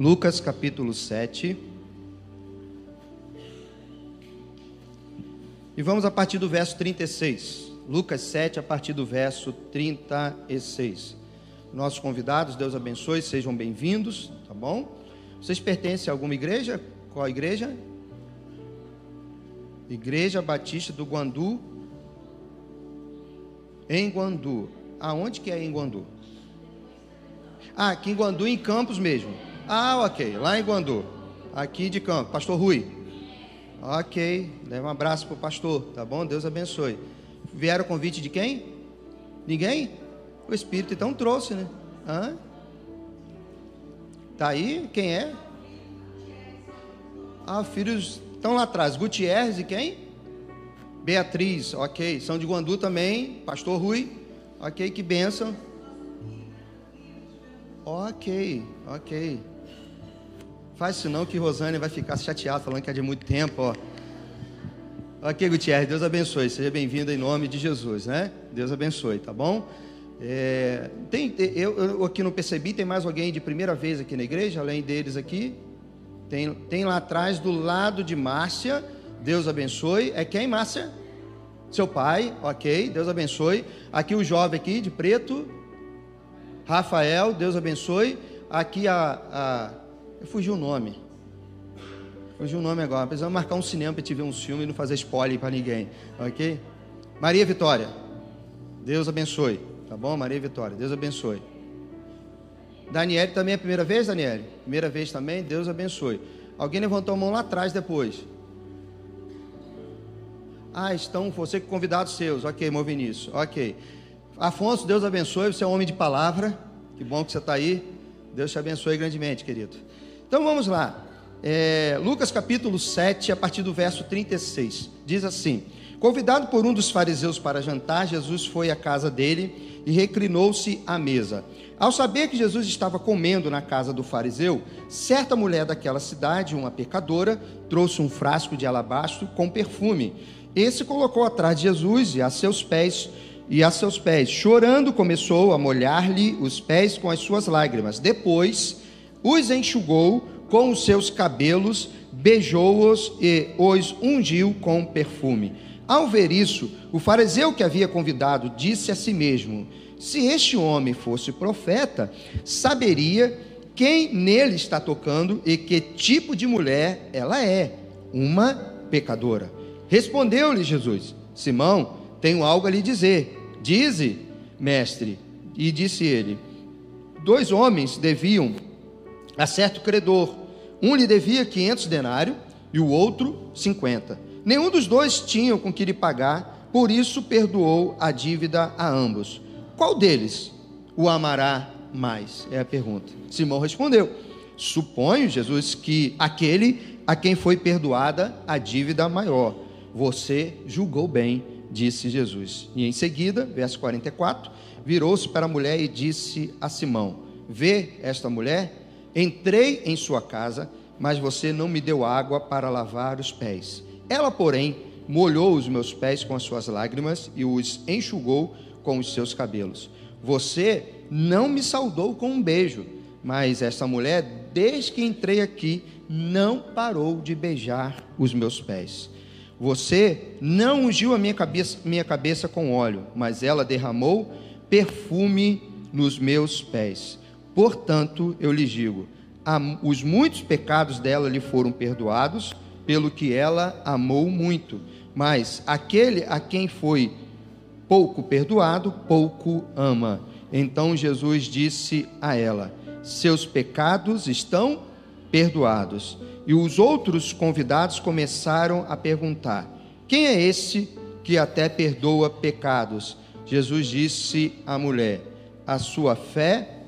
Lucas capítulo 7. E vamos a partir do verso 36. Lucas 7, a partir do verso 36. Nossos convidados, Deus abençoe, sejam bem-vindos, tá bom? Vocês pertencem a alguma igreja? Qual igreja? Igreja Batista do Guandu, em Guandu. Aonde que é em Guandu? Ah, aqui em Guandu, em Campos mesmo. Ah, ok, lá em Guandu. Aqui de Campos, Pastor Rui. Ok, leva um abraço para o pastor, tá bom? Deus abençoe. Vieram o convite de quem? Ninguém? O Espírito então trouxe, né? Hã? Tá aí? Quem é? Ah, filhos estão lá atrás. Gutierrez e quem? Beatriz, ok. São de Guandu também. Pastor Rui, ok. Que bênção. Ok, ok. Faz isso não que Rosane vai ficar chateada falando que é de muito tempo, ó. Ok, Gutierrez, Deus abençoe. Seja bem-vindo em nome de Jesus, né? Deus abençoe, tá bom? É, tem, eu, eu, aqui não percebi, tem mais alguém de primeira vez aqui na igreja, além deles aqui? Tem, tem lá atrás, do lado de Márcia, Deus abençoe. É quem, Márcia? Seu pai, ok, Deus abençoe. Aqui o jovem aqui, de preto, Rafael, Deus abençoe. Aqui a. eu fugi o nome. Fugiu o nome agora. Precisamos marcar um cinema para te ver um filme e não fazer spoiler para ninguém. Ok? Maria Vitória. Deus abençoe. Tá bom? Maria Vitória. Deus abençoe. Daniele também é a primeira vez, Daniele? Primeira vez também. Deus abençoe. Alguém levantou a mão lá atrás depois. Ah, estão você com convidados seus. Ok, irmão Vinícius. Ok. Afonso, Deus abençoe. Você é um homem de palavra. Que bom que você está aí. Deus te abençoe grandemente, querido. Então vamos lá. É, Lucas capítulo 7, a partir do verso 36. Diz assim: Convidado por um dos fariseus para jantar, Jesus foi à casa dele e reclinou-se à mesa. Ao saber que Jesus estava comendo na casa do fariseu, certa mulher daquela cidade, uma pecadora, trouxe um frasco de alabastro com perfume. Esse colocou atrás de Jesus e a seus pés e a seus pés. Chorando, começou a molhar-lhe os pés com as suas lágrimas. Depois, os enxugou com os seus cabelos, beijou-os e os ungiu com perfume. Ao ver isso, o fariseu que havia convidado disse a si mesmo: Se este homem fosse profeta, saberia quem nele está tocando e que tipo de mulher ela é, uma pecadora. Respondeu-lhe Jesus: Simão, tenho algo a lhe dizer. Dize, mestre. E disse ele: Dois homens deviam a certo credor. Um lhe devia 500 denários e o outro 50. Nenhum dos dois tinha com que lhe pagar, por isso perdoou a dívida a ambos. Qual deles o amará mais? É a pergunta. Simão respondeu: Suponho, Jesus, que aquele a quem foi perdoada a dívida maior. Você julgou bem disse Jesus. E em seguida, verso 44, virou-se para a mulher e disse a Simão: Vê esta mulher? Entrei em sua casa, mas você não me deu água para lavar os pés. Ela, porém, molhou os meus pés com as suas lágrimas e os enxugou com os seus cabelos. Você não me saudou com um beijo, mas esta mulher, desde que entrei aqui, não parou de beijar os meus pés. Você não ungiu a minha cabeça, minha cabeça com óleo, mas ela derramou perfume nos meus pés. Portanto, eu lhes digo: os muitos pecados dela lhe foram perdoados, pelo que ela amou muito. Mas aquele a quem foi pouco perdoado, pouco ama. Então Jesus disse a ela: Seus pecados estão perdoados. E os outros convidados começaram a perguntar: Quem é esse que até perdoa pecados? Jesus disse à mulher: A sua fé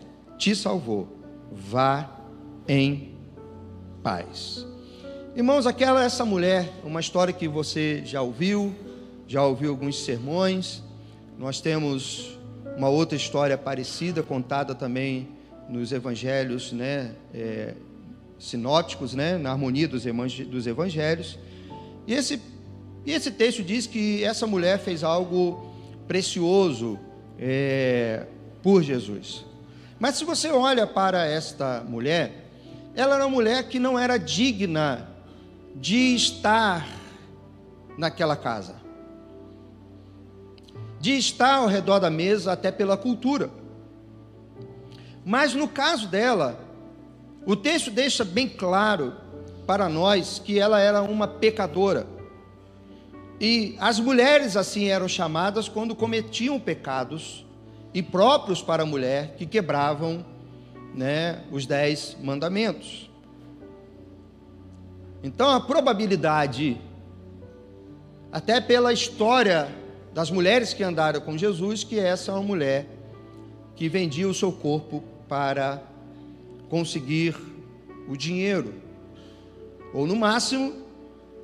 te salvou. Vá em paz. Irmãos, aquela essa mulher, uma história que você já ouviu, já ouviu alguns sermões. Nós temos uma outra história parecida contada também nos evangelhos, né? É, sinóticos, né, na harmonia dos, dos evangelhos. E esse, e esse texto diz que essa mulher fez algo precioso é, por Jesus. Mas se você olha para esta mulher, ela era uma mulher que não era digna de estar naquela casa, de estar ao redor da mesa, até pela cultura. Mas no caso dela, o texto deixa bem claro para nós que ela era uma pecadora. E as mulheres assim eram chamadas quando cometiam pecados próprios para a mulher que quebravam né, os dez mandamentos. Então a probabilidade, até pela história das mulheres que andaram com Jesus, que essa é uma mulher que vendia o seu corpo para conseguir o dinheiro, ou no máximo,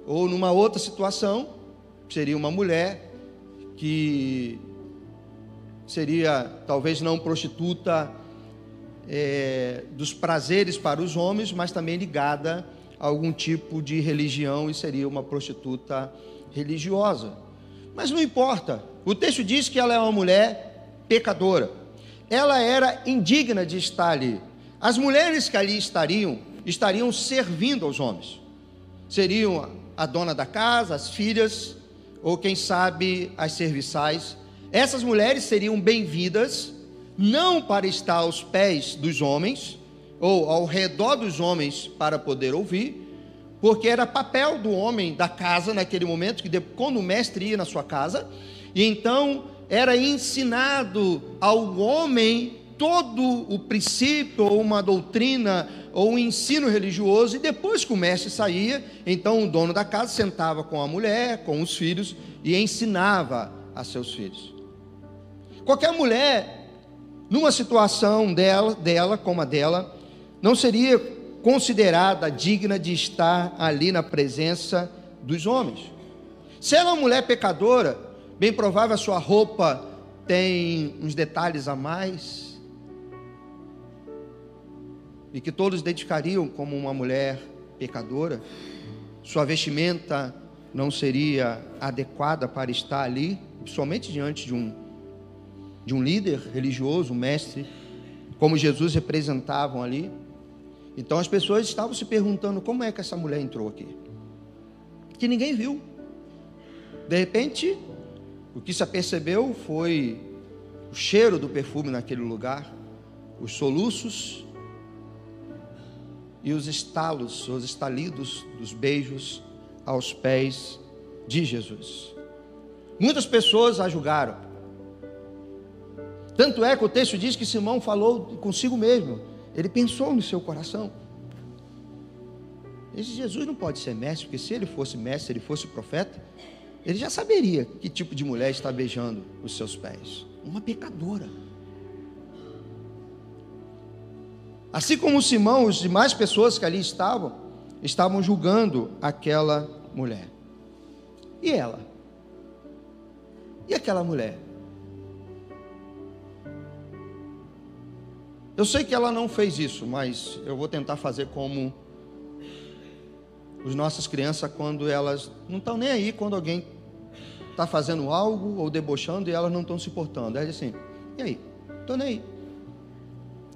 ou numa outra situação, seria uma mulher que seria talvez não prostituta é, dos prazeres para os homens, mas também ligada a algum tipo de religião e seria uma prostituta religiosa. Mas não importa, o texto diz que ela é uma mulher pecadora, ela era indigna de estar ali. As mulheres que ali estariam, estariam servindo aos homens, seriam a dona da casa, as filhas, ou quem sabe as serviçais. Essas mulheres seriam bem-vindas não para estar aos pés dos homens, ou ao redor dos homens para poder ouvir, porque era papel do homem da casa naquele momento, que quando o mestre ia na sua casa, e então era ensinado ao homem todo o princípio, ou uma doutrina, ou um ensino religioso, e depois que o mestre saía, então o dono da casa sentava com a mulher, com os filhos, e ensinava a seus filhos. Qualquer mulher numa situação dela, dela como a dela, não seria considerada digna de estar ali na presença dos homens. Se ela é uma mulher pecadora, bem provável a sua roupa tem uns detalhes a mais, e que todos identificariam como uma mulher pecadora, sua vestimenta não seria adequada para estar ali, somente diante de um de um líder religioso, um mestre, como Jesus representavam ali. Então as pessoas estavam se perguntando como é que essa mulher entrou aqui. Que ninguém viu. De repente, o que se apercebeu foi o cheiro do perfume naquele lugar, os soluços e os estalos, os estalidos dos beijos aos pés de Jesus. Muitas pessoas a julgaram. Tanto é que o texto diz que Simão falou consigo mesmo. Ele pensou no seu coração. Jesus não pode ser mestre, porque se ele fosse mestre, se ele fosse profeta, ele já saberia que tipo de mulher está beijando os seus pés. Uma pecadora. Assim como Simão, os demais pessoas que ali estavam, estavam julgando aquela mulher. E ela? E aquela mulher? Eu sei que ela não fez isso, mas eu vou tentar fazer como os nossas crianças quando elas não estão nem aí quando alguém está fazendo algo ou debochando e elas não estão se portando. Elas dizem assim, e aí? Estou nem aí.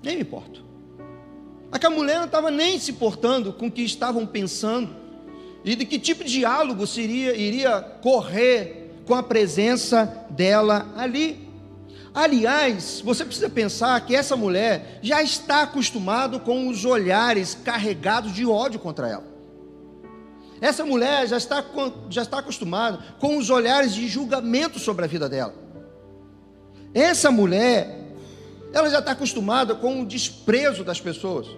Nem me importo. Aquela mulher não estava nem se portando com o que estavam pensando e de que tipo de diálogo seria, iria correr com a presença dela ali. Aliás, você precisa pensar que essa mulher já está acostumada com os olhares carregados de ódio contra ela. Essa mulher já está, já está acostumada com os olhares de julgamento sobre a vida dela. Essa mulher, ela já está acostumada com o desprezo das pessoas.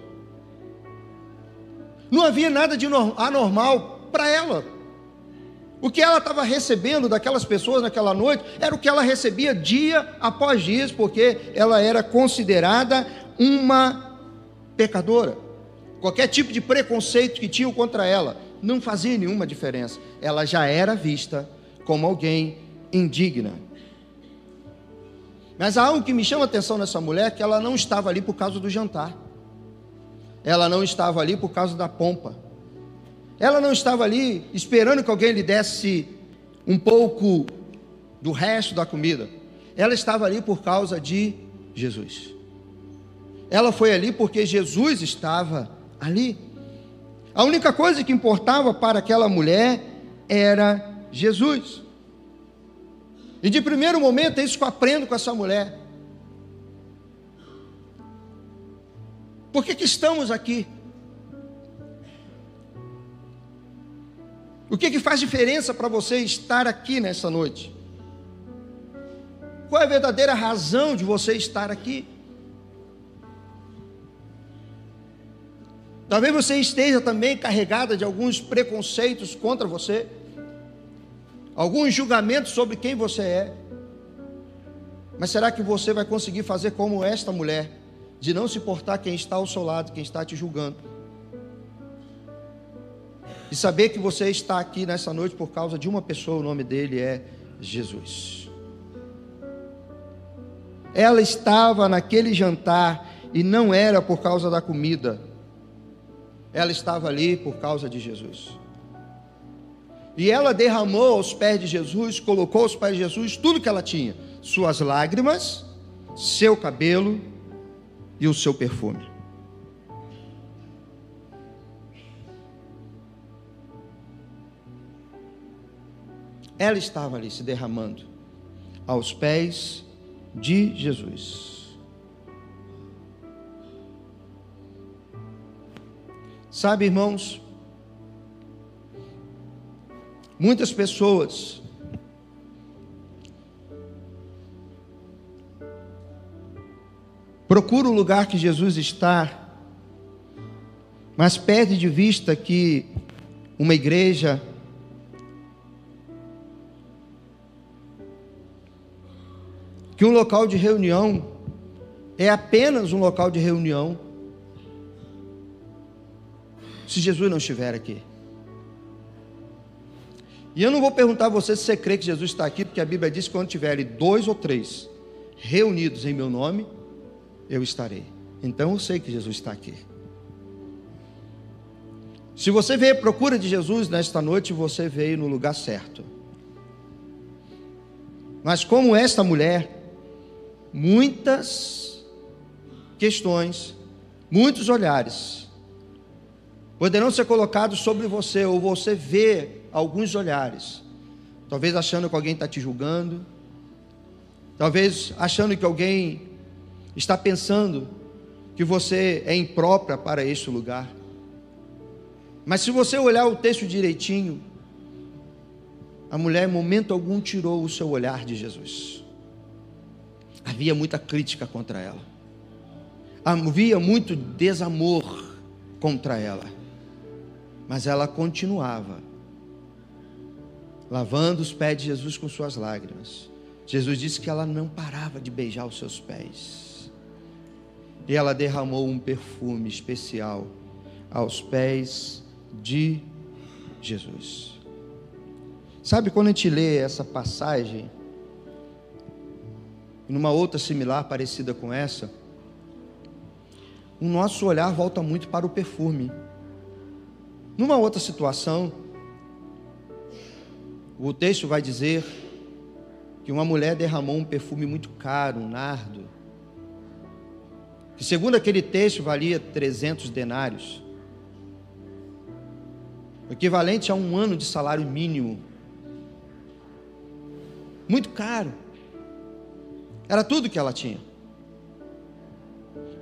Não havia nada de anormal para ela. O que ela estava recebendo daquelas pessoas naquela noite era o que ela recebia dia após dia, porque ela era considerada uma pecadora. Qualquer tipo de preconceito que tinham contra ela não fazia nenhuma diferença. Ela já era vista como alguém indigna. Mas há algo que me chama a atenção nessa mulher que ela não estava ali por causa do jantar. Ela não estava ali por causa da pompa. Ela não estava ali esperando que alguém lhe desse um pouco do resto da comida. Ela estava ali por causa de Jesus. Ela foi ali porque Jesus estava ali. A única coisa que importava para aquela mulher era Jesus. E de primeiro momento é isso que eu aprendo com essa mulher. Por que, que estamos aqui? O que, que faz diferença para você estar aqui nessa noite? Qual é a verdadeira razão de você estar aqui? Talvez você esteja também carregada de alguns preconceitos contra você, alguns julgamentos sobre quem você é. Mas será que você vai conseguir fazer como esta mulher, de não se importar quem está ao seu lado, quem está te julgando? E saber que você está aqui nessa noite por causa de uma pessoa, o nome dele é Jesus. Ela estava naquele jantar e não era por causa da comida ela estava ali por causa de Jesus. E ela derramou aos pés de Jesus, colocou aos pés de Jesus tudo que ela tinha: suas lágrimas, seu cabelo e o seu perfume. Ela estava ali se derramando aos pés de Jesus. Sabe, irmãos, muitas pessoas procuram o lugar que Jesus está, mas perde de vista que uma igreja um local de reunião é apenas um local de reunião se Jesus não estiver aqui. E eu não vou perguntar a você se você crê que Jesus está aqui, porque a Bíblia diz que quando tiverem dois ou três reunidos em meu nome, eu estarei. Então eu sei que Jesus está aqui. Se você veio à procura de Jesus nesta noite, você veio no lugar certo. Mas como esta mulher, muitas questões, muitos olhares poderão ser colocados sobre você, ou você vê alguns olhares, talvez achando que alguém está te julgando, talvez achando que alguém está pensando que você é imprópria para este lugar. Mas se você olhar o texto direitinho, a mulher em momento algum tirou o seu olhar de Jesus. Havia muita crítica contra ela. Havia muito desamor contra ela. Mas ela continuava lavando os pés de Jesus com suas lágrimas. Jesus disse que ela não parava de beijar os seus pés. E ela derramou um perfume especial aos pés de Jesus. Sabe quando a gente lê essa passagem, numa outra similar, parecida com essa, o nosso olhar volta muito para o perfume. Numa outra situação, o texto vai dizer que uma mulher derramou um perfume muito caro, um nardo, que segundo aquele texto valia 300 denários, equivalente a um ano de salário mínimo. Muito caro. Era tudo que ela tinha.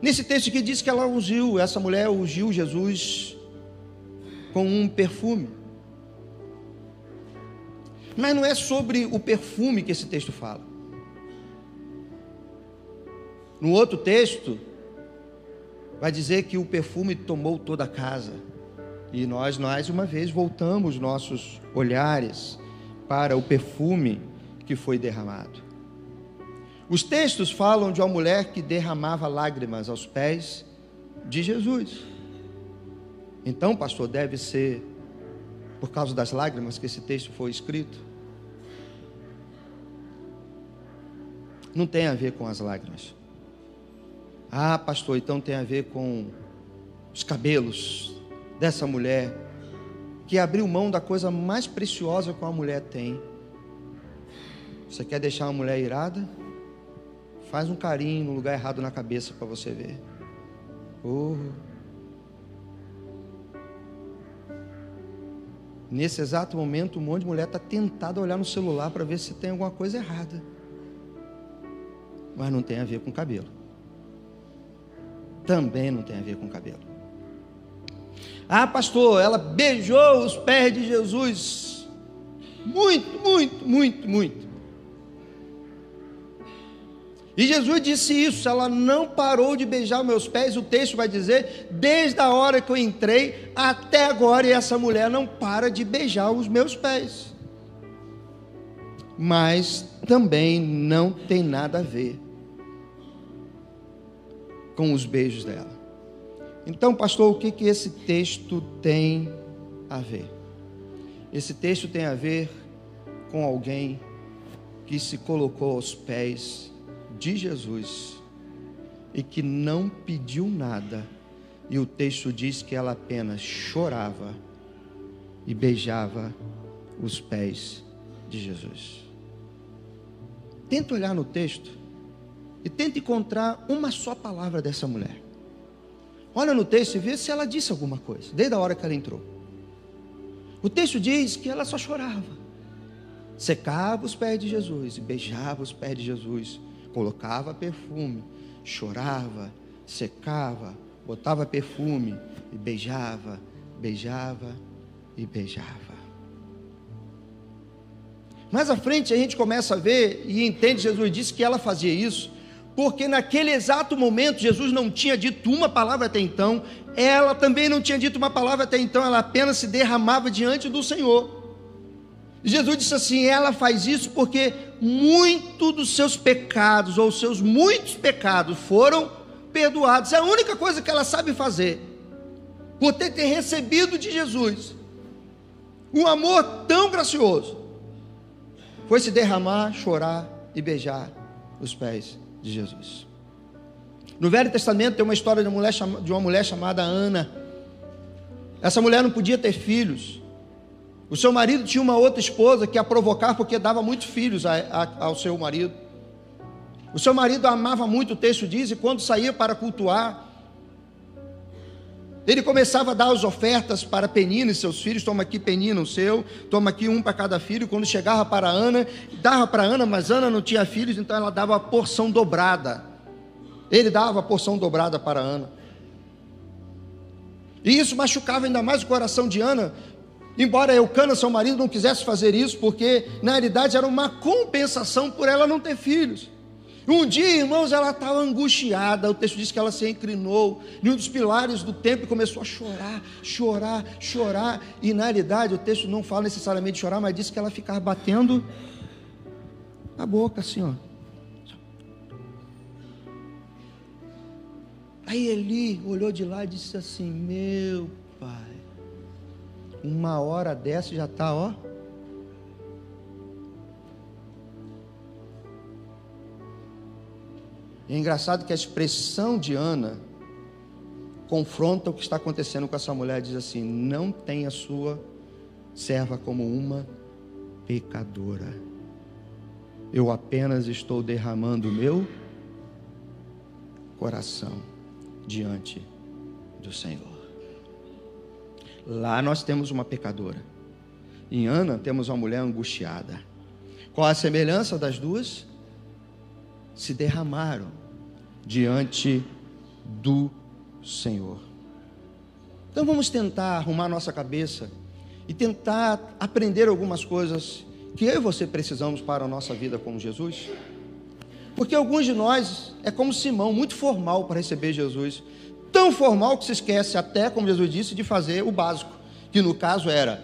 Nesse texto aqui diz que ela ungiu, essa mulher ungiu Jesus com um perfume. Mas não é sobre o perfume que esse texto fala. No outro texto, vai dizer que o perfume tomou toda a casa. E nós, mais uma vez, voltamos nossos olhares para o perfume que foi derramado. Os textos falam de uma mulher que derramava lágrimas aos pés de Jesus. Então, pastor, deve ser por causa das lágrimas que esse texto foi escrito? Não tem a ver com as lágrimas. Ah, pastor, então tem a ver com os cabelos dessa mulher que abriu mão da coisa mais preciosa que uma mulher tem. Você quer deixar uma mulher irada? Faz um carinho no lugar errado na cabeça para você ver. Oh. Nesse exato momento, um monte de mulher está tentada a olhar no celular para ver se tem alguma coisa errada. Mas não tem a ver com cabelo. Também não tem a ver com cabelo. Ah, pastor, ela beijou os pés de Jesus. Muito, muito, muito, muito. E Jesus disse isso, ela não parou de beijar meus pés, o texto vai dizer, desde a hora que eu entrei até agora, e essa mulher não para de beijar os meus pés. Mas também não tem nada a ver com os beijos dela. Então, pastor, o que, que esse texto tem a ver? Esse texto tem a ver com alguém que se colocou aos pés de Jesus e que não pediu nada, e o texto diz que ela apenas chorava e beijava os pés de Jesus. Tenta olhar no texto e tenta encontrar uma só palavra dessa mulher. Olha no texto e vê se ela disse alguma coisa, desde a hora que ela entrou. O texto diz que ela só chorava, secava os pés de Jesus e beijava os pés de Jesus colocava perfume, chorava, secava, botava perfume e beijava, beijava e beijava. Mais à frente a gente começa a ver e entende, Jesus disse que ela fazia isso, porque naquele exato momento Jesus não tinha dito uma palavra até então, ela também não tinha dito uma palavra até então, ela apenas se derramava diante do Senhor. Jesus disse assim: ela faz isso porque muito dos seus pecados, ou seus muitos pecados, foram perdoados. É a única coisa que ela sabe fazer, por ter, ter recebido de Jesus um amor tão gracioso, foi se derramar, chorar e beijar os pés de Jesus. No Velho Testamento tem uma história de uma mulher, de uma mulher chamada Ana. Essa mulher não podia ter filhos. O seu marido tinha uma outra esposa que a provocar porque dava muitos filhos a, a, ao seu marido. O seu marido amava muito, o texto diz, e quando saía para cultuar, ele começava a dar as ofertas para Penina e seus filhos, toma aqui Penina o seu, toma aqui um para cada filho. Quando chegava para Ana, dava para Ana, mas Ana não tinha filhos, então ela dava a porção dobrada. Ele dava a porção dobrada para Ana. E isso machucava ainda mais o coração de Ana, Embora Eucana, seu marido, não quisesse fazer isso, porque na realidade era uma compensação por ela não ter filhos. Um dia, irmãos, ela estava angustiada. O texto diz que ela se inclinou em um dos pilares do templo e começou a chorar, chorar, chorar. E na realidade, o texto não fala necessariamente de chorar, mas diz que ela ficava batendo a boca, assim, ó. Aí Eli olhou de lá e disse assim: Meu pai uma hora dessa já está, ó. é engraçado que a expressão de Ana confronta o que está acontecendo com essa mulher. Diz assim: Não tenha sua serva como uma pecadora. Eu apenas estou derramando o meu coração diante do Senhor. Lá nós temos uma pecadora. Em Ana temos uma mulher angustiada. Qual a semelhança das duas? Se derramaram diante do Senhor. Então vamos tentar arrumar nossa cabeça e tentar aprender algumas coisas que eu e você precisamos para a nossa vida com Jesus. Porque alguns de nós é como Simão, muito formal para receber Jesus tão formal que se esquece até, como Jesus disse, de fazer o básico, que no caso era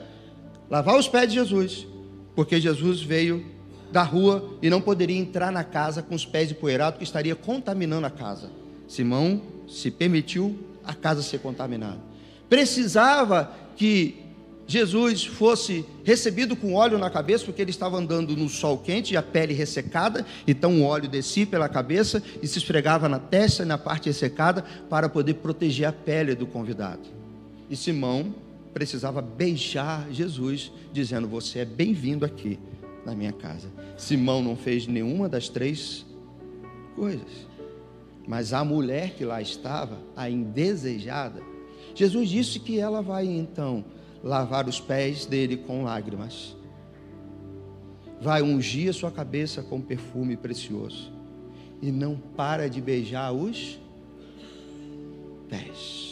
lavar os pés de Jesus, porque Jesus veio da rua e não poderia entrar na casa com os pés empoeirados, que estaria contaminando a casa. Simão se permitiu a casa ser contaminada. Precisava que Jesus fosse recebido com óleo na cabeça, porque ele estava andando no sol quente e a pele ressecada, então o óleo descia pela cabeça e se esfregava na testa e na parte ressecada para poder proteger a pele do convidado. E Simão precisava beijar Jesus, dizendo: Você é bem-vindo aqui na minha casa. Simão não fez nenhuma das três coisas, mas a mulher que lá estava, a indesejada, Jesus disse que ela vai então lavar os pés dele com lágrimas. Vai ungir a sua cabeça com perfume precioso. E não para de beijar os pés.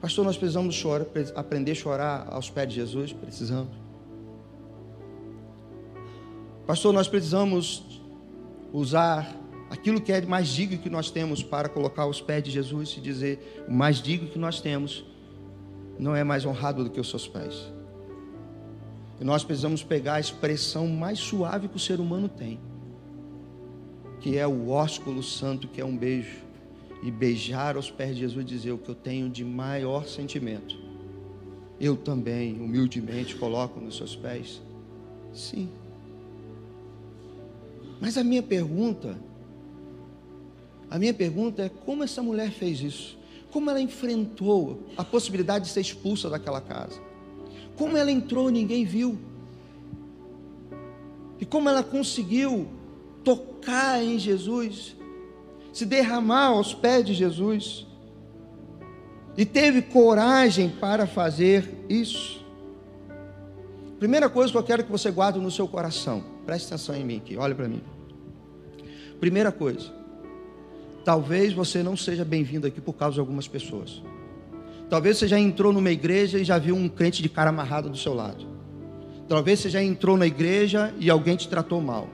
Pastor, nós precisamos chorar, aprender a chorar aos pés de Jesus? Precisamos. Pastor, nós precisamos usar aquilo que é mais digno que nós temos para colocar aos pés de Jesus e dizer: o mais digno que nós temos não é mais honrado do que os seus pés. E nós precisamos pegar a expressão mais suave que o ser humano tem, que é o ósculo santo, que é um beijo e beijar aos pés de Jesus e dizer o que eu tenho de maior sentimento. Eu também, humildemente, coloco nos seus pés. Sim. Mas a minha pergunta, a minha pergunta é como essa mulher fez isso? Como ela enfrentou a possibilidade de ser expulsa daquela casa? Como ela entrou, ninguém viu. E como ela conseguiu tocar em Jesus se derramar aos pés de Jesus. E teve coragem para fazer isso. Primeira coisa que eu quero que você guarde no seu coração, preste atenção em mim aqui, olha para mim. Primeira coisa, talvez você não seja bem-vindo aqui por causa de algumas pessoas. Talvez você já entrou numa igreja e já viu um crente de cara amarrado do seu lado. Talvez você já entrou na igreja e alguém te tratou mal.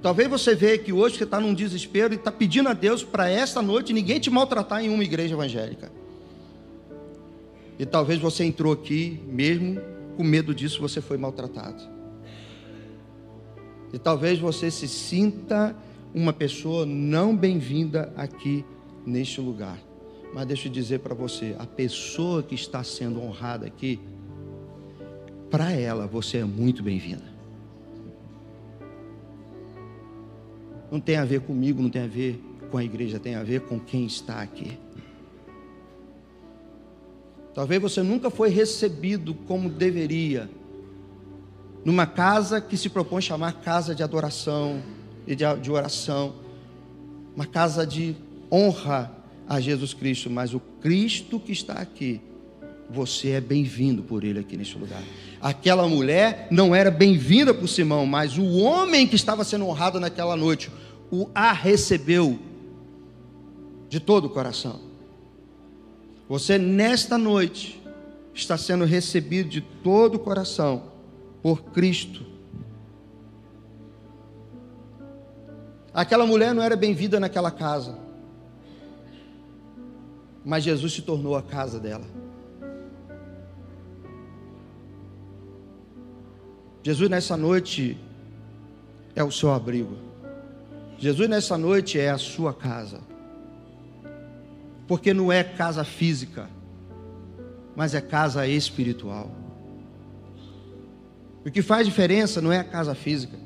Talvez você veja que hoje você está num desespero e está pedindo a Deus para esta noite ninguém te maltratar em uma igreja evangélica. E talvez você entrou aqui mesmo com medo disso você foi maltratado. E talvez você se sinta uma pessoa não bem-vinda aqui neste lugar. Mas deixa eu dizer para você, a pessoa que está sendo honrada aqui, para ela você é muito bem-vinda. não tem a ver comigo, não tem a ver com a igreja, tem a ver com quem está aqui. Talvez você nunca foi recebido como deveria, numa casa que se propõe chamar casa de adoração e de, oração, uma casa de honra a Jesus Cristo, mas o Cristo que está aqui, você é bem-vindo por ele aqui neste lugar. Aquela mulher não era bem-vinda por Simão, mas o homem que estava sendo honrado naquela noite, o a recebeu de todo o coração. Você nesta noite está sendo recebido de todo o coração por Cristo. Aquela mulher não era bem-vinda naquela casa, mas Jesus se tornou a casa dela. Jesus nessa noite é o seu abrigo. Jesus nessa noite é a sua casa. Porque não é casa física, mas é casa espiritual. O que faz diferença não é a casa física.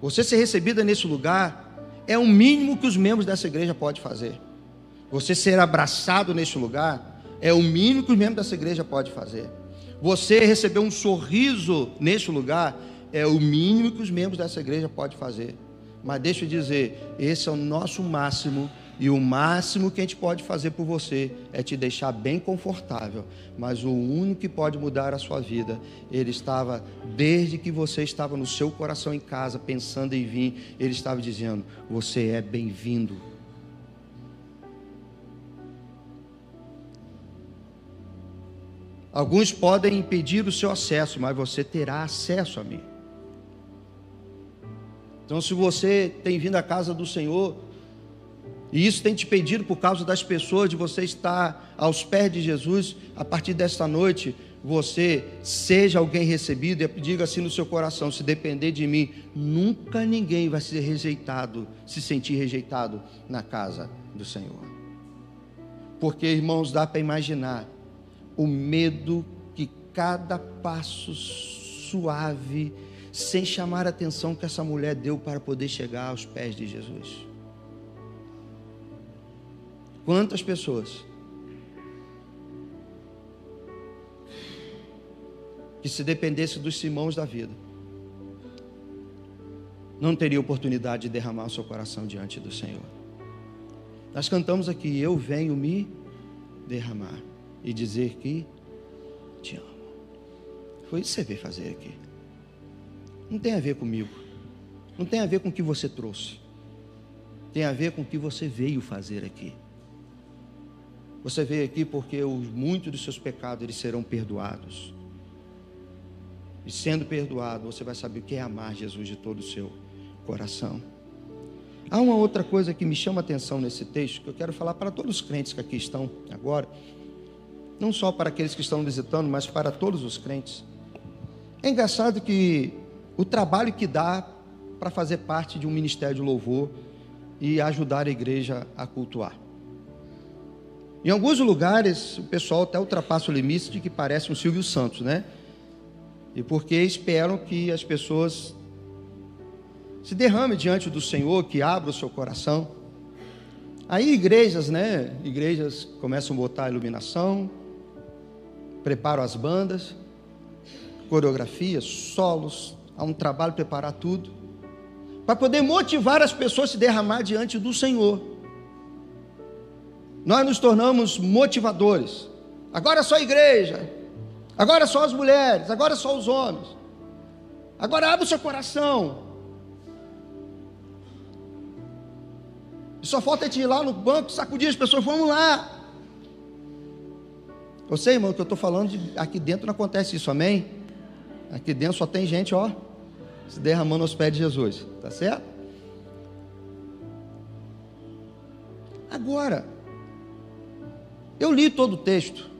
Você ser recebida nesse lugar é o mínimo que os membros dessa igreja podem fazer. Você ser abraçado nesse lugar é o mínimo que os membros dessa igreja podem fazer. Você receber um sorriso neste lugar é o mínimo que os membros dessa igreja podem fazer. Mas deixa eu dizer, esse é o nosso máximo e o máximo que a gente pode fazer por você é te deixar bem confortável. Mas o único que pode mudar a sua vida, ele estava, desde que você estava no seu coração em casa, pensando em vir, ele estava dizendo: Você é bem-vindo. Alguns podem impedir o seu acesso, mas você terá acesso a mim. Então, se você tem vindo à casa do Senhor, e isso tem te pedido por causa das pessoas, de você estar aos pés de Jesus, a partir desta noite, você seja alguém recebido e diga assim no seu coração: se depender de mim, nunca ninguém vai ser rejeitado, se sentir rejeitado na casa do Senhor. Porque, irmãos, dá para imaginar o medo que cada passo suave sem chamar a atenção que essa mulher deu para poder chegar aos pés de Jesus. Quantas pessoas que se dependesse dos Simões da vida, não teria oportunidade de derramar o seu coração diante do Senhor. Nós cantamos aqui: Eu venho me derramar e dizer que te amo. Foi isso que você veio fazer aqui. Não tem a ver comigo. Não tem a ver com o que você trouxe. Tem a ver com o que você veio fazer aqui. Você veio aqui porque muitos dos seus pecados eles serão perdoados. E sendo perdoado, você vai saber o que é amar Jesus de todo o seu coração. Há uma outra coisa que me chama a atenção nesse texto, que eu quero falar para todos os crentes que aqui estão agora, não só para aqueles que estão visitando, mas para todos os crentes. É engraçado que o trabalho que dá para fazer parte de um ministério de louvor e ajudar a igreja a cultuar. Em alguns lugares, o pessoal até ultrapassa o limite de que parece um Silvio Santos, né? E porque esperam que as pessoas se derramem diante do Senhor, que abra o seu coração. Aí igrejas, né? Igrejas começam a botar iluminação, preparam as bandas, coreografias, solos, há um trabalho preparar tudo, para poder motivar as pessoas a se derramar diante do Senhor. Nós nos tornamos motivadores. Agora é só a igreja, Agora só as mulheres, agora só os homens. Agora abre o seu coração. E só falta te ir lá no banco, sacudir as pessoas, vamos lá. Eu sei, irmão, que eu estou falando de, aqui dentro não acontece isso, amém? Aqui dentro só tem gente, ó, se derramando aos pés de Jesus, tá certo? Agora, eu li todo o texto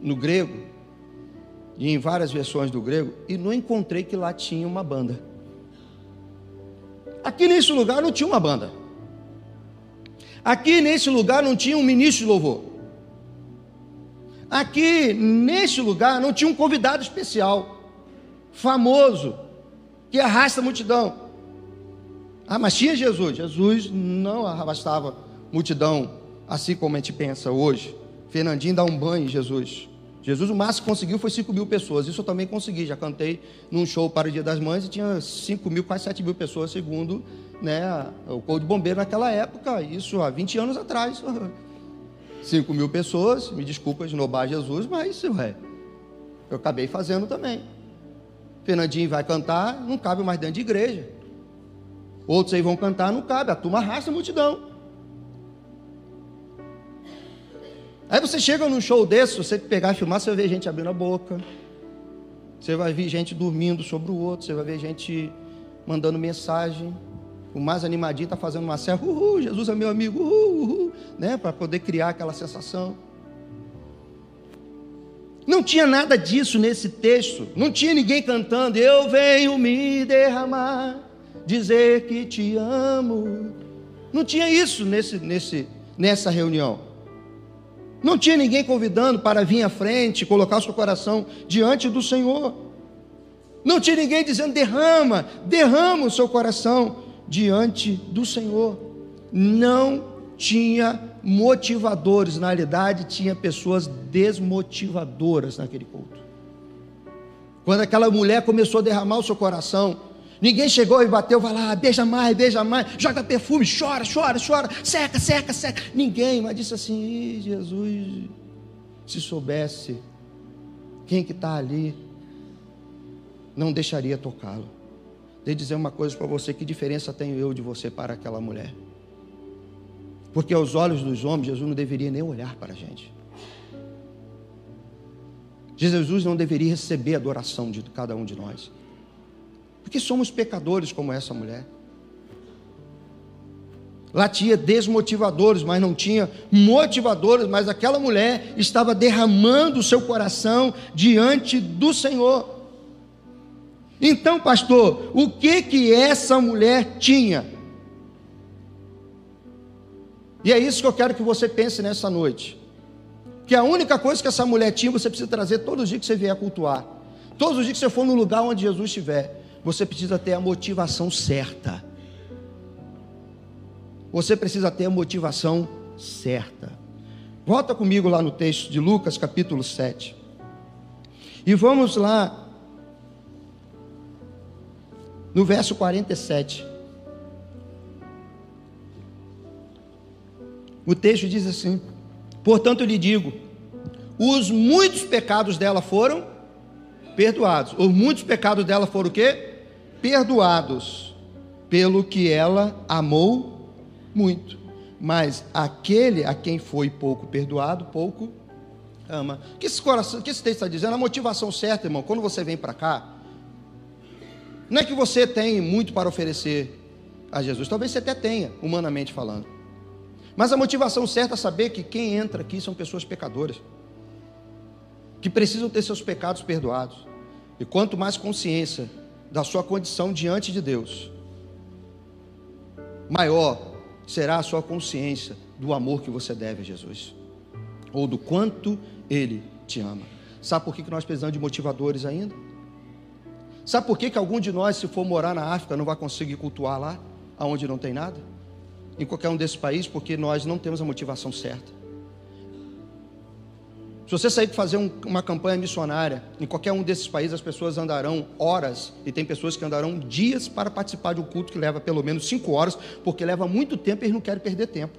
no grego, e em várias versões do grego, e não encontrei que lá tinha uma banda. Aqui nesse lugar não tinha uma banda. Aqui nesse lugar não tinha um ministro de louvor. Aqui nesse lugar não tinha um convidado especial, famoso, que arrasta a multidão. Ah, mas tinha Jesus. Jesus não arrastava multidão assim como a gente pensa hoje. Fernandinho dá um banho em Jesus. Jesus, o máximo que conseguiu foi 5 mil pessoas. Isso eu também consegui. Já cantei num show para o Dia das Mães e tinha 5 mil, quase 7 mil pessoas, segundo né, o Corpo de Bombeiro naquela época. Isso há 20 anos atrás. 5 mil pessoas, me desculpa de nobar Jesus, mas ué, eu acabei fazendo também. Fernandinho vai cantar, não cabe mais dentro de igreja. Outros aí vão cantar, não cabe. A turma arrasta a multidão. Aí você chega num show desse, você pegar e filmar, você vai ver gente abrindo a boca. Você vai ver gente dormindo sobre o outro, você vai ver gente mandando mensagem. O mais animadinho está fazendo uma serra, uhul, Jesus é meu amigo, uhul, uhul, né? Para poder criar aquela sensação. Não tinha nada disso nesse texto. Não tinha ninguém cantando, eu venho me derramar, dizer que te amo. Não tinha isso nesse, nesse, nessa reunião. Não tinha ninguém convidando para vir à frente, colocar o seu coração diante do Senhor. Não tinha ninguém dizendo: derrama, derrama o seu coração diante do Senhor. Não tinha motivadores, na realidade, tinha pessoas desmotivadoras naquele culto. Quando aquela mulher começou a derramar o seu coração, Ninguém chegou e bateu, vai lá, beija mais, beija mais, joga perfume, chora, chora, chora, seca, seca, seca. Ninguém, mas disse assim: Jesus, se soubesse quem que está ali, não deixaria tocá-lo. Eu dizer uma coisa para você: que diferença tenho eu de você para aquela mulher? Porque aos olhos dos homens, Jesus não deveria nem olhar para a gente. Jesus não deveria receber a adoração de cada um de nós. Porque somos pecadores como essa mulher. Lá tinha desmotivadores, mas não tinha motivadores, mas aquela mulher estava derramando o seu coração diante do Senhor. Então, pastor, o que que essa mulher tinha? E é isso que eu quero que você pense nessa noite. Que a única coisa que essa mulher tinha, você precisa trazer todos os dias que você vier cultuar. Todos os dias que você for no lugar onde Jesus estiver você precisa ter a motivação certa. Você precisa ter a motivação certa. Volta comigo lá no texto de Lucas, capítulo 7. E vamos lá no verso 47. O texto diz assim: Portanto, eu lhe digo, os muitos pecados dela foram perdoados. Os muitos pecados dela foram o quê? Perdoados, pelo que ela amou muito. Mas aquele a quem foi pouco perdoado, pouco ama. O que esse, coração, que esse texto está dizendo? A motivação certa, irmão, quando você vem para cá, não é que você tem muito para oferecer a Jesus, talvez você até tenha, humanamente falando. Mas a motivação certa é saber que quem entra aqui são pessoas pecadoras, que precisam ter seus pecados perdoados. E quanto mais consciência da sua condição diante de Deus, maior será a sua consciência do amor que você deve a Jesus, ou do quanto Ele te ama. Sabe por que nós precisamos de motivadores ainda? Sabe por que, que algum de nós, se for morar na África, não vai conseguir cultuar lá, aonde não tem nada? Em qualquer um desses países, porque nós não temos a motivação certa. Se você sair para fazer um, uma campanha missionária, em qualquer um desses países, as pessoas andarão horas, e tem pessoas que andarão dias para participar de um culto que leva pelo menos cinco horas, porque leva muito tempo e eles não querem perder tempo.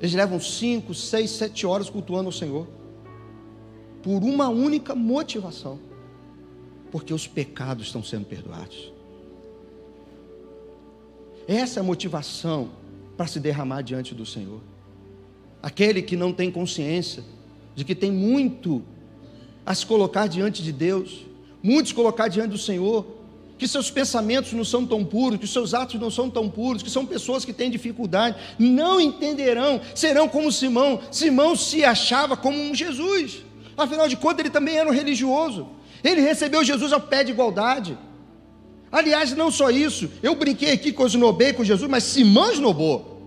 Eles levam cinco, seis, sete horas cultuando o Senhor por uma única motivação: porque os pecados estão sendo perdoados. Essa é a motivação para se derramar diante do Senhor. Aquele que não tem consciência de que tem muito a se colocar diante de Deus, muito se colocar diante do Senhor, que seus pensamentos não são tão puros, que seus atos não são tão puros, que são pessoas que têm dificuldade, não entenderão, serão como Simão. Simão se achava como um Jesus. Afinal de contas, ele também era um religioso. Ele recebeu Jesus ao pé de igualdade. Aliás, não só isso, eu brinquei aqui com esnobei com Jesus, mas Simão esnobou.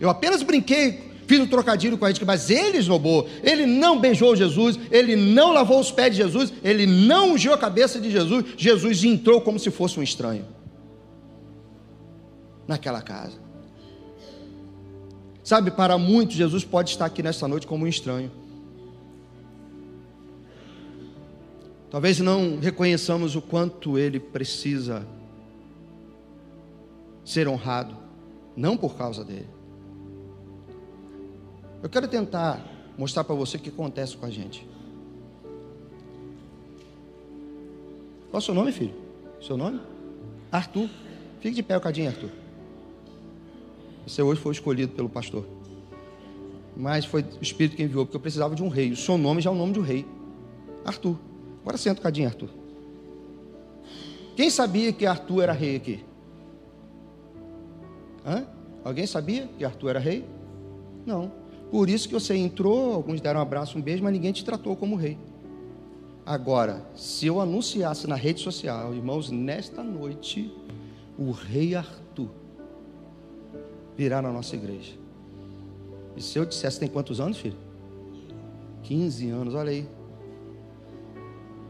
Eu apenas brinquei, fiz um trocadilho com a gente, mas ele esnobou. Ele não beijou Jesus, ele não lavou os pés de Jesus, ele não ungiu a cabeça de Jesus. Jesus entrou como se fosse um estranho naquela casa. Sabe, para muitos, Jesus pode estar aqui nesta noite como um estranho. Talvez não reconheçamos o quanto ele precisa ser honrado, não por causa dele. Eu quero tentar mostrar para você o que acontece com a gente. Qual é o seu nome, filho? Seu nome? Arthur. Fique de pé um cadinho, Arthur. Você hoje foi escolhido pelo pastor. Mas foi o Espírito que enviou, porque eu precisava de um rei. O seu nome já é o nome de um rei. Arthur. Agora senta cadinho, Arthur. Quem sabia que Arthur era rei aqui? Hã? Alguém sabia que Arthur era rei? Não. Por isso que você entrou, alguns deram um abraço, um beijo, mas ninguém te tratou como rei. Agora, se eu anunciasse na rede social, irmãos, nesta noite, o rei Arthur virá na nossa igreja. E se eu dissesse, tem quantos anos, filho? 15 anos, olha aí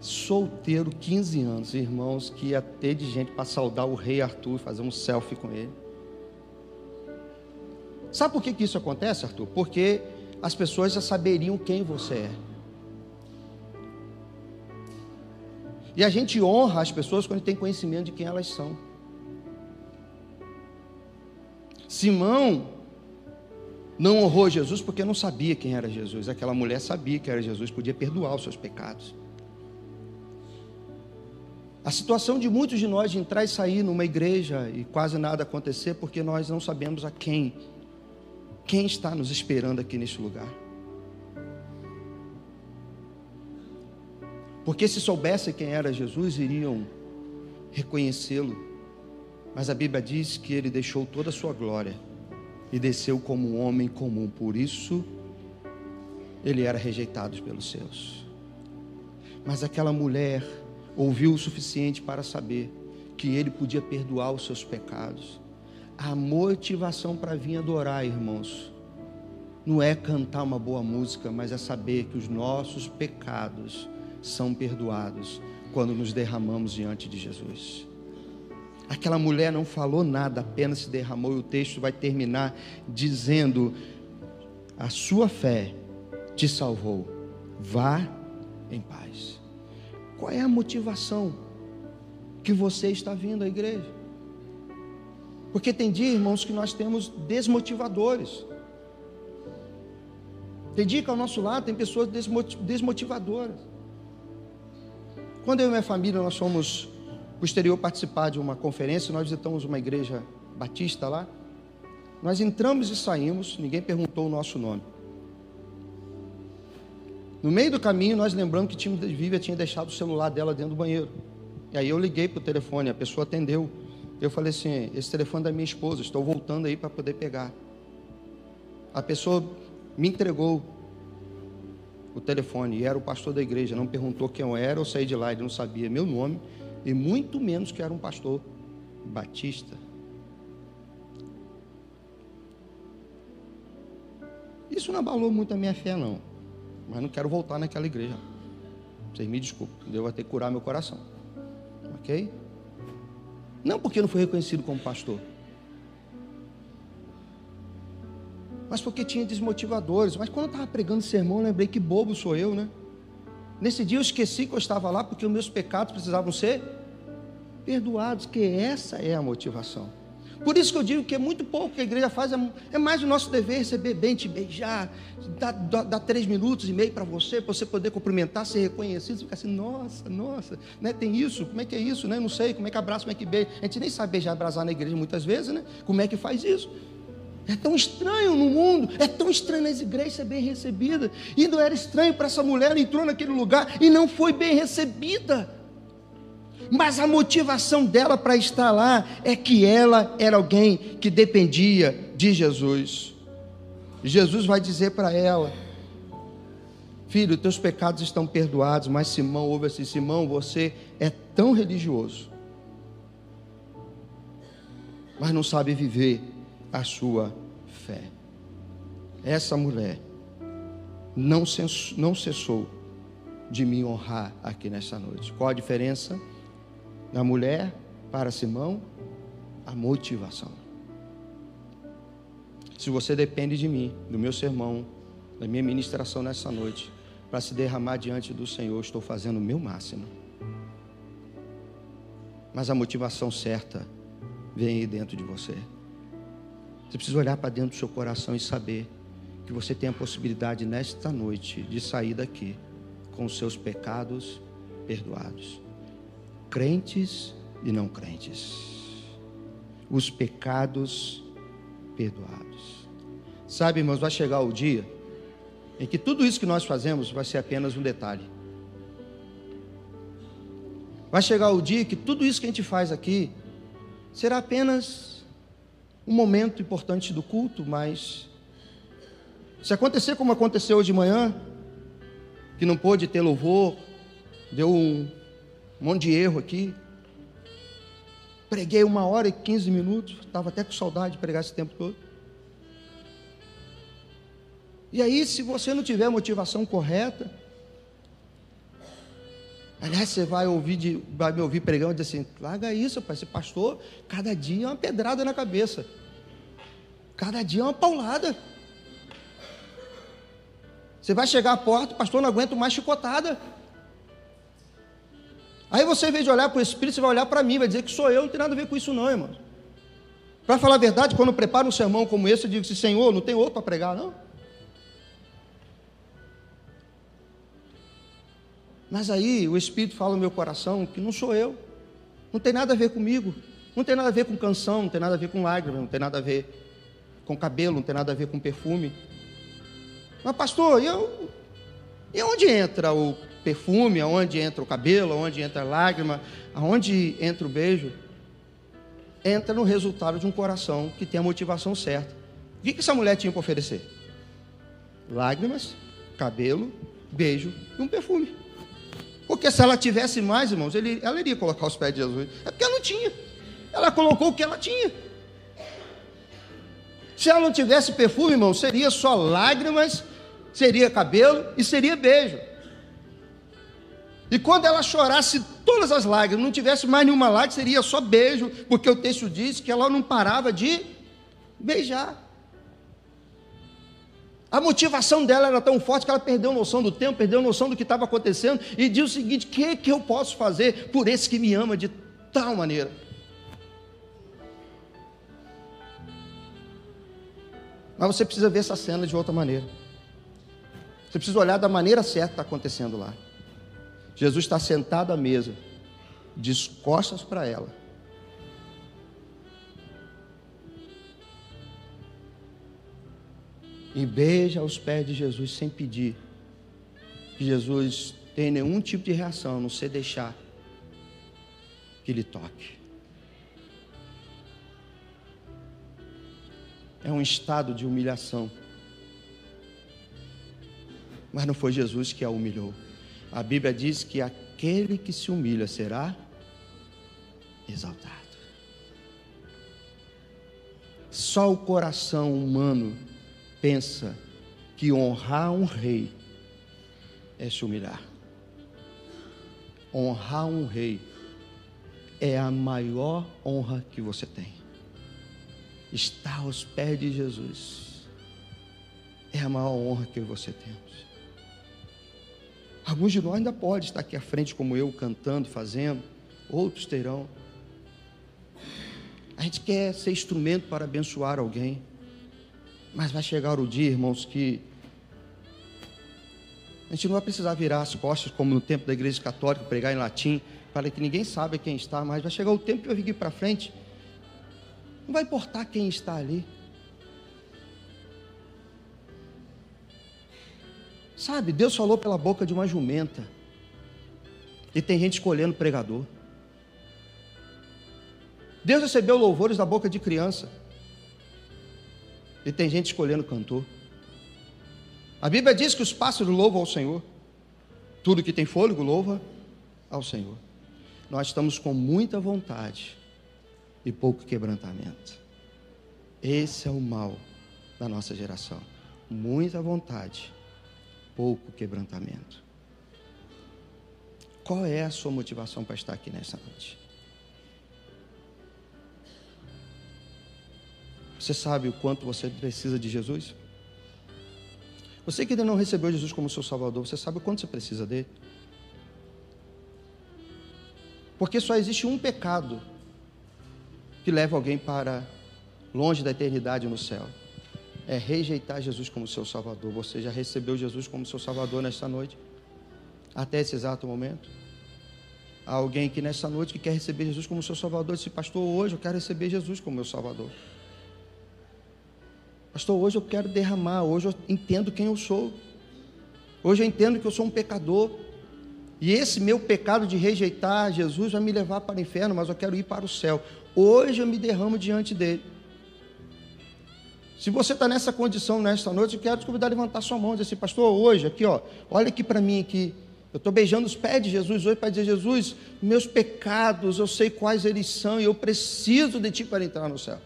solteiro, 15 anos, irmãos, que ia ter de gente para saudar o rei Arthur, fazer um selfie com ele. Sabe por que, que isso acontece, Arthur? Porque as pessoas já saberiam quem você é. E a gente honra as pessoas quando tem conhecimento de quem elas são. Simão não honrou Jesus porque não sabia quem era Jesus. Aquela mulher sabia que era Jesus, podia perdoar os seus pecados. A situação de muitos de nós de entrar e sair numa igreja e quase nada acontecer porque nós não sabemos a quem, quem está nos esperando aqui neste lugar. Porque se soubessem quem era Jesus, iriam reconhecê-lo. Mas a Bíblia diz que ele deixou toda a sua glória e desceu como um homem comum. Por isso, ele era rejeitado pelos seus. Mas aquela mulher ouviu o suficiente para saber que ele podia perdoar os seus pecados. A motivação para vir adorar, irmãos, não é cantar uma boa música, mas é saber que os nossos pecados são perdoados quando nos derramamos diante de Jesus. Aquela mulher não falou nada, apenas se derramou, e o texto vai terminar dizendo: A sua fé te salvou, vá em paz. Qual é a motivação que você está vindo à igreja? Porque tem dia, irmãos, que nós temos desmotivadores. Tem dia que ao nosso lado tem pessoas desmotivadoras. Quando eu e minha família nós fomos exterior participar de uma conferência, nós visitamos uma igreja batista lá. Nós entramos e saímos, ninguém perguntou o nosso nome. No meio do caminho, nós lembramos que time Vivian tinha deixado o celular dela dentro do banheiro. E aí eu liguei para o telefone, a pessoa atendeu. Eu falei assim: esse telefone é da minha esposa, estou voltando aí para poder pegar. A pessoa me entregou o telefone e era o pastor da igreja. Não perguntou quem eu era, eu saí de lá, ele não sabia meu nome e muito menos que era um pastor batista. Isso não abalou muito a minha fé, não mas não quero voltar naquela igreja. Vocês me desculpem, Deus vai ter que curar meu coração. Ok? Não porque não fui reconhecido como pastor, mas porque tinha desmotivadores. Mas quando eu estava pregando sermão, eu lembrei que bobo sou eu, né? Nesse dia eu esqueci que eu estava lá porque os meus pecados precisavam ser perdoados, que essa é a motivação. Por isso que eu digo que é muito pouco que a igreja faz, é, é mais o nosso dever receber bem, te beijar, dar, dar, três minutos e meio para você, para você poder cumprimentar, ser reconhecido, ficar assim, nossa, nossa, né? tem isso, como é que é isso, né? não sei, como é que abraça, como é que beija. A gente nem sabe beijar, abraçar na igreja muitas vezes, né? Como é que faz isso? É tão estranho no mundo, é tão estranho nas igrejas ser bem recebida. E não era estranho para essa mulher, entrou naquele lugar e não foi bem recebida. Mas a motivação dela para estar lá é que ela era alguém que dependia de Jesus. Jesus vai dizer para ela: Filho, teus pecados estão perdoados. Mas Simão ouve assim: Simão, você é tão religioso, mas não sabe viver a sua fé. Essa mulher não cessou de me honrar aqui nessa noite. Qual a diferença? Na mulher, para Simão, a motivação. Se você depende de mim, do meu sermão, da minha ministração nessa noite, para se derramar diante do Senhor, estou fazendo o meu máximo. Mas a motivação certa vem aí dentro de você. Você precisa olhar para dentro do seu coração e saber que você tem a possibilidade nesta noite de sair daqui com os seus pecados perdoados crentes e não crentes. Os pecados perdoados. Sabe, irmãos, vai chegar o dia em que tudo isso que nós fazemos vai ser apenas um detalhe. Vai chegar o dia que tudo isso que a gente faz aqui será apenas um momento importante do culto, mas se acontecer como aconteceu hoje de manhã, que não pôde ter louvor, deu um um monte de erro aqui. Preguei uma hora e quinze minutos, estava até com saudade de pregar esse tempo todo. E aí, se você não tiver a motivação correta, aliás, você vai ouvir de, vai me ouvir pregando e dizer assim, larga isso, pai, esse pastor, cada dia é uma pedrada na cabeça. Cada dia é uma paulada. Você vai chegar à porta, pastor, não aguento mais chicotada. Aí você, em vez de olhar para o Espírito, você vai olhar para mim, vai dizer que sou eu, não tem nada a ver com isso, não, irmão. Para falar a verdade, quando eu preparo um sermão como esse, eu digo assim: Senhor, não tem outro para pregar, não? Mas aí o Espírito fala no meu coração que não sou eu, não tem nada a ver comigo, não tem nada a ver com canção, não tem nada a ver com lágrimas, não tem nada a ver com cabelo, não tem nada a ver com perfume. Mas, pastor, e, eu, e onde entra o perfume, aonde entra o cabelo, aonde entra a lágrima, aonde entra o beijo, entra no resultado de um coração que tem a motivação certa. O que, essa mulher tinha para oferecer? Lágrimas, cabelo, beijo e um perfume. Porque se ela tivesse mais, irmãos, ele, ela iria colocar os pés de Jesus. É porque ela não tinha. Ela colocou o que ela tinha. Se ela não tivesse perfume, irmão, seria só lágrimas, seria cabelo e seria beijo. E quando ela chorasse todas as lágrimas, não tivesse mais nenhuma lágrima, seria só beijo, porque o texto diz que ela não parava de beijar. A motivação dela era tão forte que ela perdeu noção do tempo, perdeu noção do que estava acontecendo e diz o seguinte: o que, que eu posso fazer por esse que me ama de tal maneira? Mas você precisa ver essa cena de outra maneira. Você precisa olhar da maneira certa que está acontecendo lá. Jesus está sentado à mesa, de costas para ela. E beija os pés de Jesus sem pedir que Jesus tenha nenhum tipo de reação, a não ser deixar que ele toque. É um estado de humilhação. Mas não foi Jesus que a humilhou. A Bíblia diz que aquele que se humilha será exaltado. Só o coração humano pensa que honrar um rei é se humilhar. Honrar um rei é a maior honra que você tem. Estar aos pés de Jesus é a maior honra que você tem. Alguns de nós ainda podem estar aqui à frente, como eu, cantando, fazendo, outros terão. A gente quer ser instrumento para abençoar alguém, mas vai chegar o dia, irmãos, que a gente não vai precisar virar as costas, como no tempo da igreja católica, pregar em latim, para que ninguém saiba quem está, mas vai chegar o tempo que eu vir para frente. Não vai importar quem está ali. Sabe, Deus falou pela boca de uma jumenta. E tem gente escolhendo pregador. Deus recebeu louvores da boca de criança. E tem gente escolhendo cantor. A Bíblia diz que os pássaros louvam ao Senhor. Tudo que tem fôlego louva ao Senhor nós estamos com muita vontade e pouco quebrantamento. Esse é o mal da nossa geração. Muita vontade, pouco quebrantamento. Qual é a sua motivação para estar aqui nessa noite? Você sabe o quanto você precisa de Jesus? Você que ainda não recebeu Jesus como seu Salvador, você sabe o quanto você precisa dele? Porque só existe um pecado que leva alguém para longe da eternidade no céu. É rejeitar Jesus como seu Salvador. Você já recebeu Jesus como seu Salvador nesta noite? Até esse exato momento? Há alguém que nessa noite que quer receber Jesus como seu Salvador disse, pastor, hoje eu quero receber Jesus como meu Salvador. Pastor, hoje eu quero derramar, hoje eu entendo quem eu sou. Hoje eu entendo que eu sou um pecador. E esse meu pecado de rejeitar Jesus vai me levar para o inferno, mas eu quero ir para o céu. Hoje eu me derramo diante dele. Se você está nessa condição nesta noite, eu quero te convidar a levantar sua mão e dizer assim, pastor, hoje, aqui, ó, olha aqui para mim aqui. Eu estou beijando os pés de Jesus hoje para dizer, Jesus, meus pecados, eu sei quais eles são e eu preciso de ti para entrar no céu.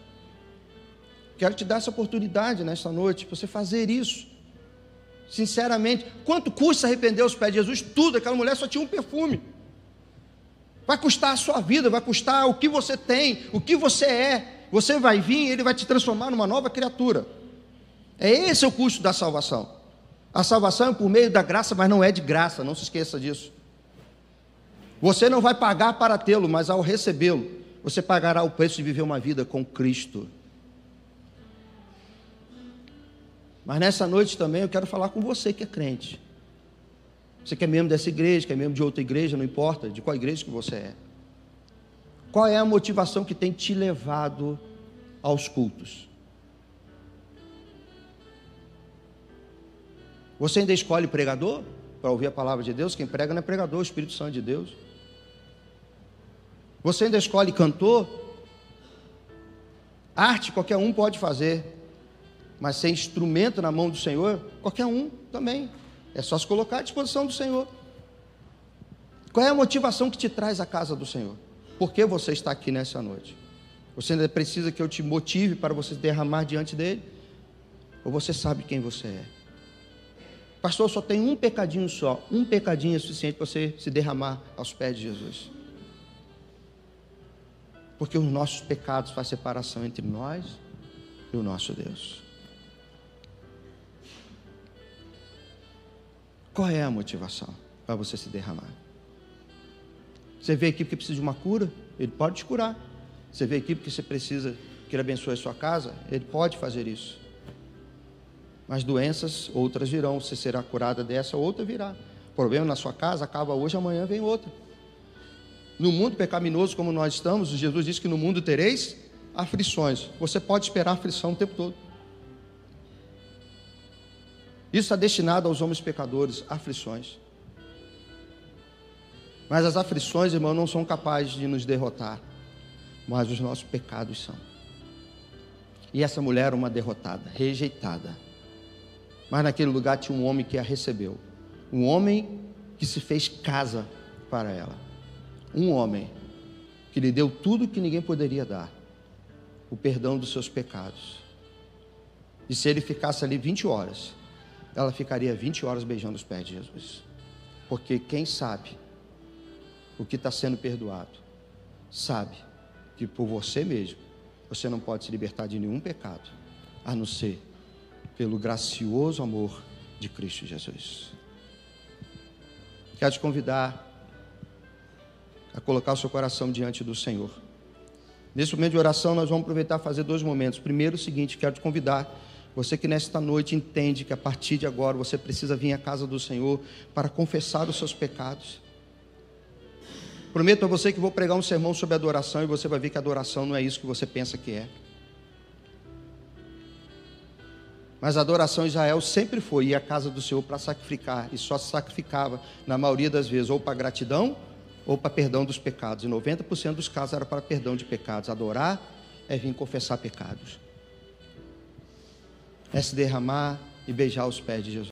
Quero te dar essa oportunidade nesta noite, para você fazer isso. Sinceramente, quanto custa arrepender os pés de Jesus? Tudo, aquela mulher só tinha um perfume. Vai custar a sua vida, vai custar o que você tem, o que você é. Você vai vir e ele vai te transformar numa nova criatura. É esse o custo da salvação. A salvação é por meio da graça, mas não é de graça, não se esqueça disso. Você não vai pagar para tê-lo, mas ao recebê-lo, você pagará o preço de viver uma vida com Cristo. Mas nessa noite também eu quero falar com você que é crente. Você que é membro dessa igreja, que é membro de outra igreja, não importa de qual igreja que você é. Qual é a motivação que tem te levado aos cultos? Você ainda escolhe pregador para ouvir a palavra de Deus? Quem prega não é pregador, é o Espírito Santo de Deus. Você ainda escolhe cantor? Arte qualquer um pode fazer mas ser instrumento na mão do Senhor, qualquer um também. É só se colocar à disposição do Senhor. Qual é a motivação que te traz à casa do Senhor? Por que você está aqui nessa noite? Você ainda precisa que eu te motive para você derramar diante dele? Ou você sabe quem você é? Pastor, só tem um pecadinho só. Um pecadinho é suficiente para você se derramar aos pés de Jesus. Porque os nossos pecados fazem separação entre nós e o nosso Deus. Qual é a motivação para você se derramar? Você vê aqui porque precisa de uma cura, ele pode te curar. Você vê aqui porque você precisa que ele abençoe a sua casa, ele pode fazer isso. Mas doenças, outras virão. Você será curada dessa, outra virá. Problema na sua casa acaba hoje, amanhã vem outra. No mundo pecaminoso como nós estamos, Jesus disse que no mundo tereis aflições. Você pode esperar aflição o tempo todo. Isso está destinado aos homens pecadores, aflições. Mas as aflições, irmão, não são capazes de nos derrotar, mas os nossos pecados são. E essa mulher era uma derrotada, rejeitada. Mas naquele lugar tinha um homem que a recebeu. Um homem que se fez casa para ela. Um homem que lhe deu tudo que ninguém poderia dar: o perdão dos seus pecados. E se ele ficasse ali 20 horas, ela ficaria 20 horas beijando os pés de Jesus. Porque quem sabe o que está sendo perdoado, sabe que por você mesmo, você não pode se libertar de nenhum pecado, a não ser pelo gracioso amor de Cristo Jesus. Quero te convidar a colocar o seu coração diante do Senhor. Nesse momento de oração, nós vamos aproveitar e fazer dois momentos. Primeiro, o seguinte: quero te convidar você que nesta noite entende que a partir de agora você precisa vir à casa do Senhor para confessar os seus pecados. Prometo a você que vou pregar um sermão sobre adoração e você vai ver que adoração não é isso que você pensa que é. Mas a adoração Israel sempre foi ir à casa do Senhor para sacrificar, e só se sacrificava, na maioria das vezes, ou para gratidão ou para perdão dos pecados. E 90% dos casos era para perdão de pecados. Adorar é vir confessar pecados é se derramar e beijar os pés de Jesus.